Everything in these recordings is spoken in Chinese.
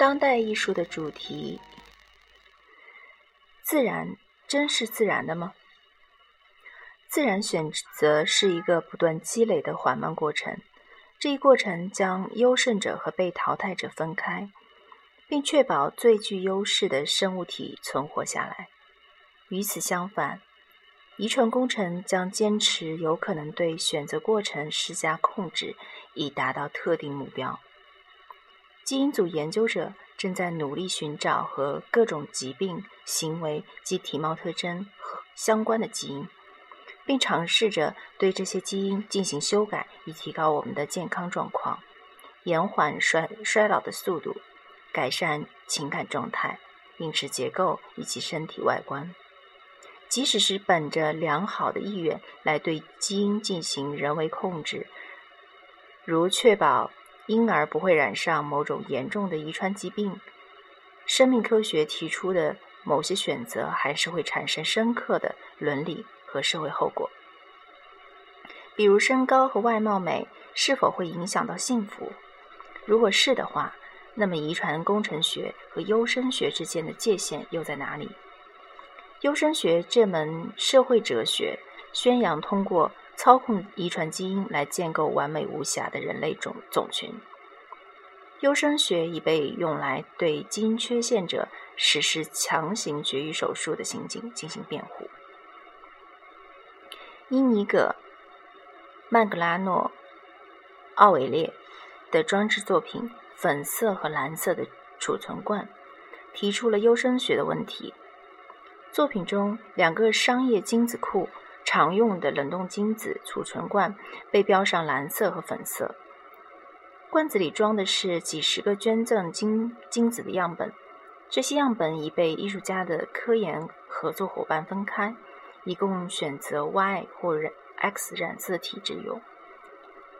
当代艺术的主题：自然真是自然的吗？自然选择是一个不断积累的缓慢过程，这一过程将优胜者和被淘汰者分开，并确保最具优势的生物体存活下来。与此相反，遗传工程将坚持有可能对选择过程施加控制，以达到特定目标。基因组研究者正在努力寻找和各种疾病、行为及体貌特征相关的基因，并尝试着对这些基因进行修改，以提高我们的健康状况，延缓衰衰老的速度，改善情感状态、饮食结构以及身体外观。即使是本着良好的意愿来对基因进行人为控制，如确保。婴儿不会染上某种严重的遗传疾病。生命科学提出的某些选择还是会产生深刻的伦理和社会后果，比如身高和外貌美是否会影响到幸福？如果是的话，那么遗传工程学和优生学之间的界限又在哪里？优生学这门社会哲学宣扬通过。操控遗传基因来建构完美无瑕的人类种种群。优生学已被用来对基因缺陷者实施强行绝育手术的行径进行辩护。因尼格·曼格拉诺·奥维列的装置作品《粉色和蓝色的储存罐》提出了优生学的问题。作品中，两个商业精子库。常用的冷冻精子储存罐被标上蓝色和粉色，罐子里装的是几十个捐赠精精子的样本，这些样本已被艺术家的科研合作伙伴分开，以供选择 Y 或 X 染色体之用。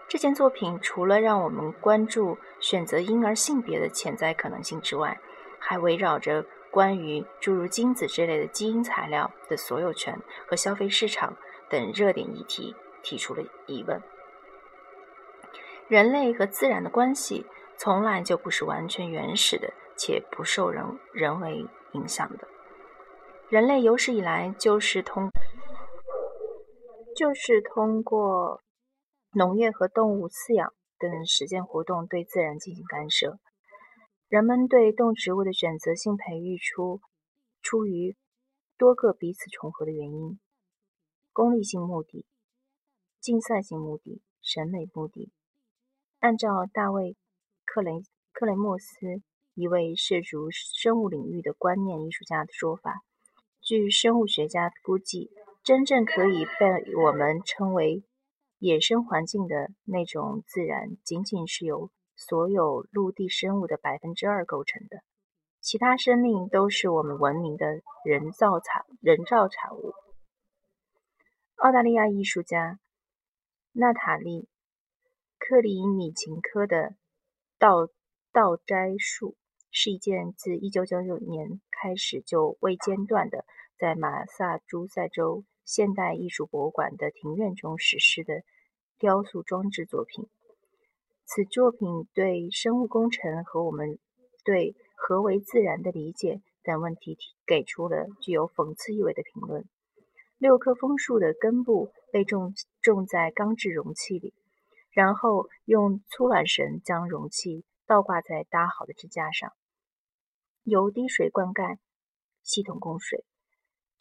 这件作品除了让我们关注选择婴儿性别的潜在可能性之外，还围绕着。关于诸如精子之类的基因材料的所有权和消费市场等热点议题提出了疑问。人类和自然的关系从来就不是完全原始的，且不受人人为影响的。人类有史以来就是通就是通过农业和动物饲养等实践活动对自然进行干涉。人们对动植物的选择性培育出出于多个彼此重合的原因：功利性目的、竞赛性目的、审美目的。按照大卫·克雷克雷莫斯一位涉足生物领域的观念艺术家的说法，据生物学家估计，真正可以被我们称为野生环境的那种自然，仅仅是由。所有陆地生物的百分之二构成的，其他生命都是我们文明的人造产人造产物。澳大利亚艺术家娜塔莉·克里米琴科的倒倒摘树是一件自1999年开始就未间断的在马萨诸塞州现代艺术博物馆的庭院中实施的雕塑装置作品。此作品对生物工程和我们对何为自然的理解等问题提给出了具有讽刺意味的评论。六棵枫树的根部被种种在钢制容器里，然后用粗缆绳将容器倒挂在搭好的支架上，由滴水灌溉系统供水。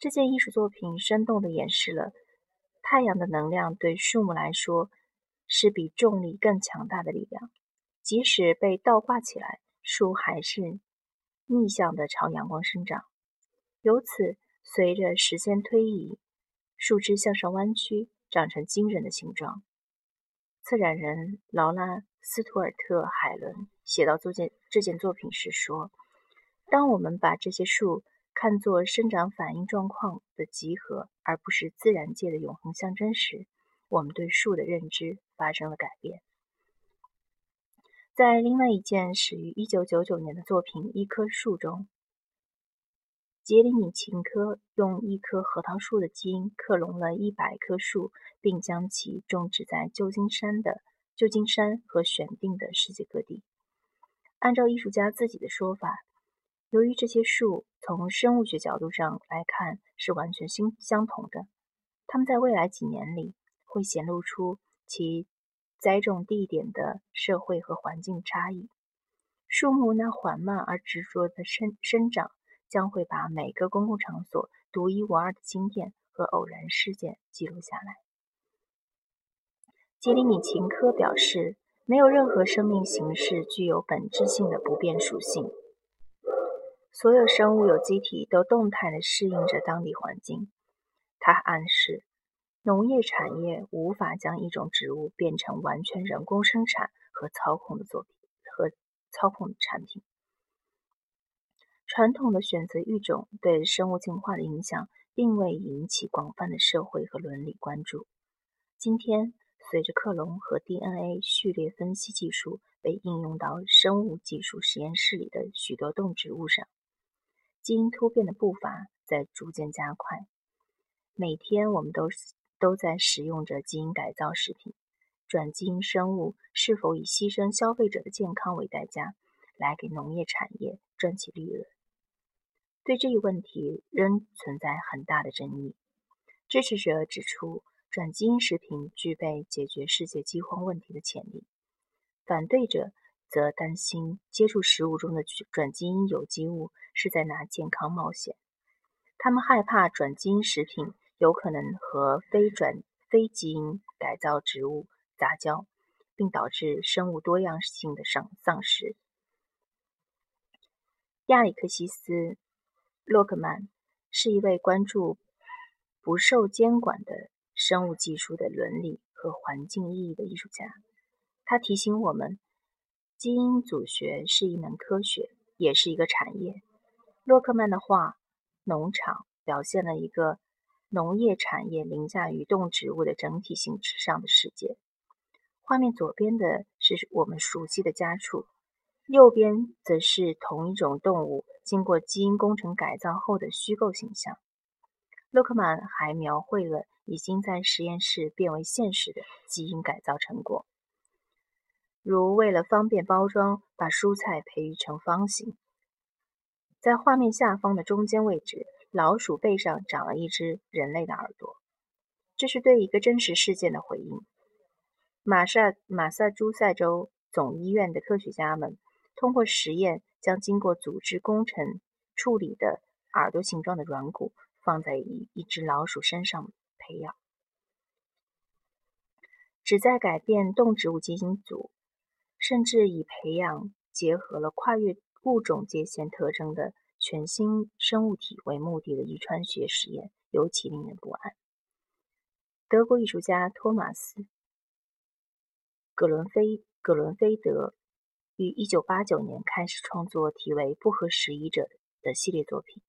这件艺术作品生动地演示了太阳的能量对树木来说。是比重力更强大的力量，即使被倒挂起来，树还是逆向的朝阳光生长。由此，随着时间推移，树枝向上弯曲，长成惊人的形状。策展人劳拉·斯图尔特·海伦写到这件这件作品时说：“当我们把这些树看作生长反应状况的集合，而不是自然界的永恒象征时，我们对树的认知。”发生了改变。在另外一件始于1999年的作品《一棵树》中，杰里米琴科用一棵核桃树的基因克隆了一百棵树，并将其种植在旧金山的旧金山和选定的世界各地。按照艺术家自己的说法，由于这些树从生物学角度上来看是完全相相同的，它们在未来几年里会显露出其栽种地点的社会和环境差异。树木那缓慢而执着的生生长，将会把每个公共场所独一无二的经验和偶然事件记录下来。杰里米琴科表示，没有任何生命形式具有本质性的不变属性。所有生物有机体都动态地适应着当地环境。他暗示，农业产业无法将一种植物变成完全人工生产和操控的作品和操控的产品。传统的选择育种对生物进化的影响，并未引起广泛的社会和伦理关注。今天。随着克隆和 DNA 序列分析技术被应用到生物技术实验室里的许多动植物上，基因突变的步伐在逐渐加快。每天，我们都都在使用着基因改造食品。转基因生物是否以牺牲消费者的健康为代价，来给农业产业赚取利润？对这一问题仍存在很大的争议。支持者指出。转基因食品具备解决世界饥荒问题的潜力，反对者则担心接触食物中的转基因有机物是在拿健康冒险。他们害怕转基因食品有可能和非转非基因改造植物杂交，并导致生物多样性的丧丧失。亚里克西斯·洛克曼是一位关注不受监管的。生物技术的伦理和环境意义的艺术家，他提醒我们，基因组学是一门科学，也是一个产业。洛克曼的画《农场》表现了一个农业产业凌驾于动植物的整体性之上的世界。画面左边的是我们熟悉的家畜，右边则是同一种动物经过基因工程改造后的虚构形象。洛克曼还描绘了。已经在实验室变为现实的基因改造成果，如为了方便包装，把蔬菜培育成方形。在画面下方的中间位置，老鼠背上长了一只人类的耳朵，这是对一个真实事件的回应。马萨马萨诸塞州总医院的科学家们通过实验，将经过组织工程处理的耳朵形状的软骨放在一一只老鼠身上。培养旨在改变动植物基因组，甚至以培养结合了跨越物种界限特征的全新生物体为目的的遗传学实验，尤其令人不安。德国艺术家托马斯·葛伦菲葛伦菲德于1989年开始创作题为《不合时宜者》的系列作品。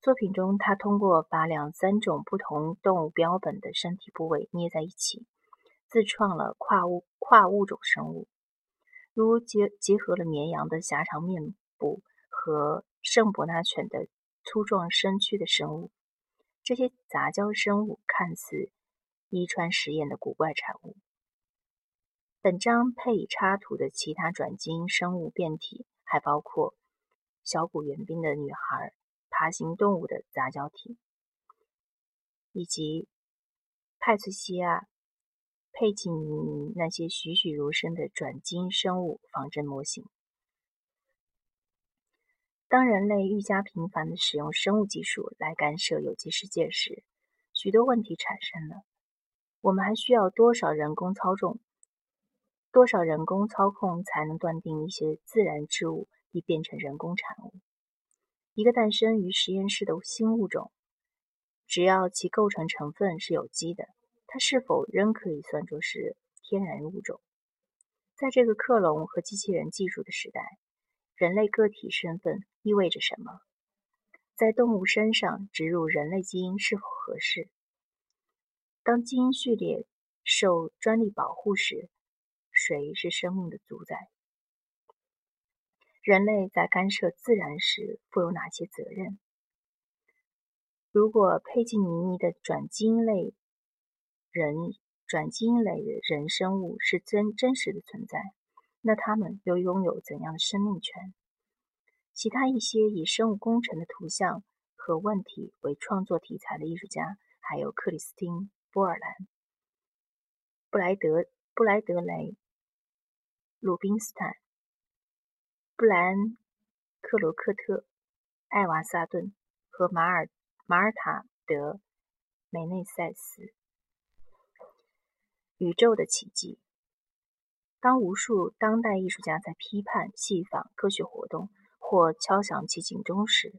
作品中，他通过把两三种不同动物标本的身体部位捏在一起，自创了跨物跨物种生物，如结结合了绵羊的狭长面部和圣伯纳犬的粗壮身躯的生物。这些杂交生物看似遗传实验的古怪产物。本章配以插图的其他转基因生物变体还包括小古援兵的女孩。爬行动物的杂交体，以及派翠西亚·佩吉尼尼那些栩栩如生的转基因生物仿真模型。当人类愈加频繁地使用生物技术来干涉有机世界时，许多问题产生了。我们还需要多少人工操纵？多少人工操控才能断定一些自然之物已变成人工产物？一个诞生于实验室的新物种，只要其构成成分是有机的，它是否仍可以算作是天然物种？在这个克隆和机器人技术的时代，人类个体身份意味着什么？在动物身上植入人类基因是否合适？当基因序列受专利保护时，谁是生命的主宰？人类在干涉自然时负有哪些责任？如果佩吉尼尼的转基因类人转基因类的人生物是真真实的存在，那他们又拥有怎样的生命权？其他一些以生物工程的图像和问题为创作题材的艺术家，还有克里斯汀·波尔兰、布莱德、布莱德雷、鲁宾斯坦、布莱恩·克罗克特、艾娃·萨顿和马尔马尔塔·德梅内塞斯。宇宙的奇迹。当无数当代艺术家在批判、戏仿科学活动或敲响其警钟时，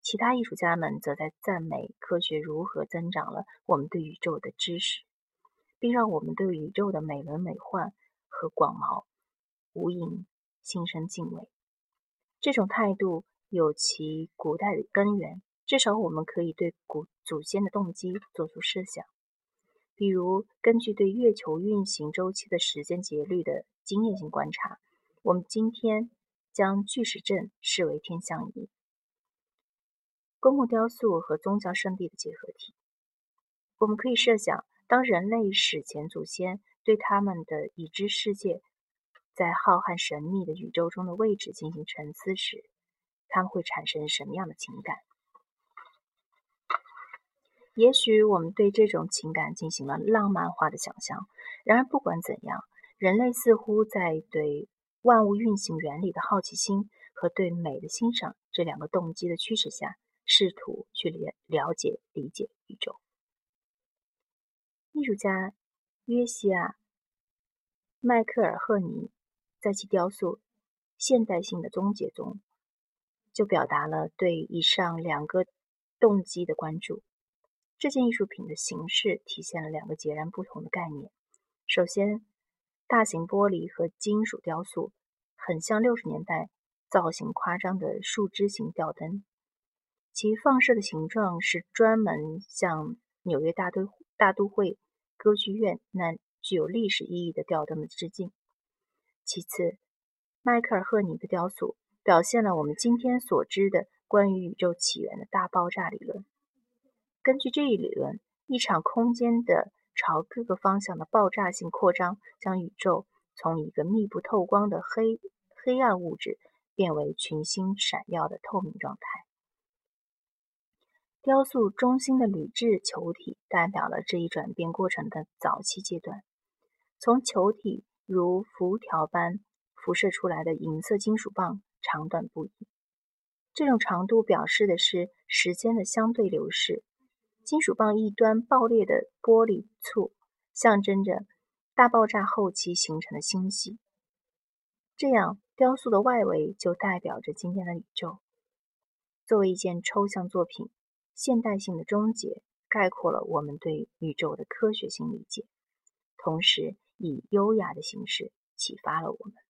其他艺术家们则在赞美科学如何增长了我们对宇宙的知识，并让我们对宇宙的美轮美奂和广袤无垠心生敬畏。这种态度有其古代的根源，至少我们可以对古祖先的动机做出设想。比如，根据对月球运行周期的时间节律的经验性观察，我们今天将巨石阵视为天象仪、公共雕塑和宗教圣地的结合体。我们可以设想，当人类史前祖先对他们的已知世界在浩瀚神秘的宇宙中的位置进行沉思时，他们会产生什么样的情感？也许我们对这种情感进行了浪漫化的想象。然而，不管怎样，人类似乎在对万物运行原理的好奇心和对美的欣赏这两个动机的驱使下，试图去了了解、理解宇宙。艺术家约西亚·迈克尔赫尼在其雕塑《现代性的终结》中，就表达了对以上两个动机的关注。这件艺术品的形式体现了两个截然不同的概念。首先，大型玻璃和金属雕塑很像六十年代造型夸张的树枝型吊灯，其放射的形状是专门向纽约大都大都会歌剧院那具有历史意义的吊灯的致敬。其次，迈克尔·赫尼的雕塑表现了我们今天所知的关于宇宙起源的大爆炸理论。根据这一理论，一场空间的朝各个方向的爆炸性扩张，将宇宙从一个密不透光的黑黑暗物质变为群星闪耀的透明状态。雕塑中心的铝制球体代表了这一转变过程的早期阶段。从球体如辐条般辐射出来的银色金属棒长短不一，这种长度表示的是时间的相对流逝。金属棒一端爆裂的玻璃簇，象征着大爆炸后期形成的星系。这样，雕塑的外围就代表着今天的宇宙。作为一件抽象作品，现代性的终结概括了我们对宇宙的科学性理解，同时以优雅的形式启发了我们。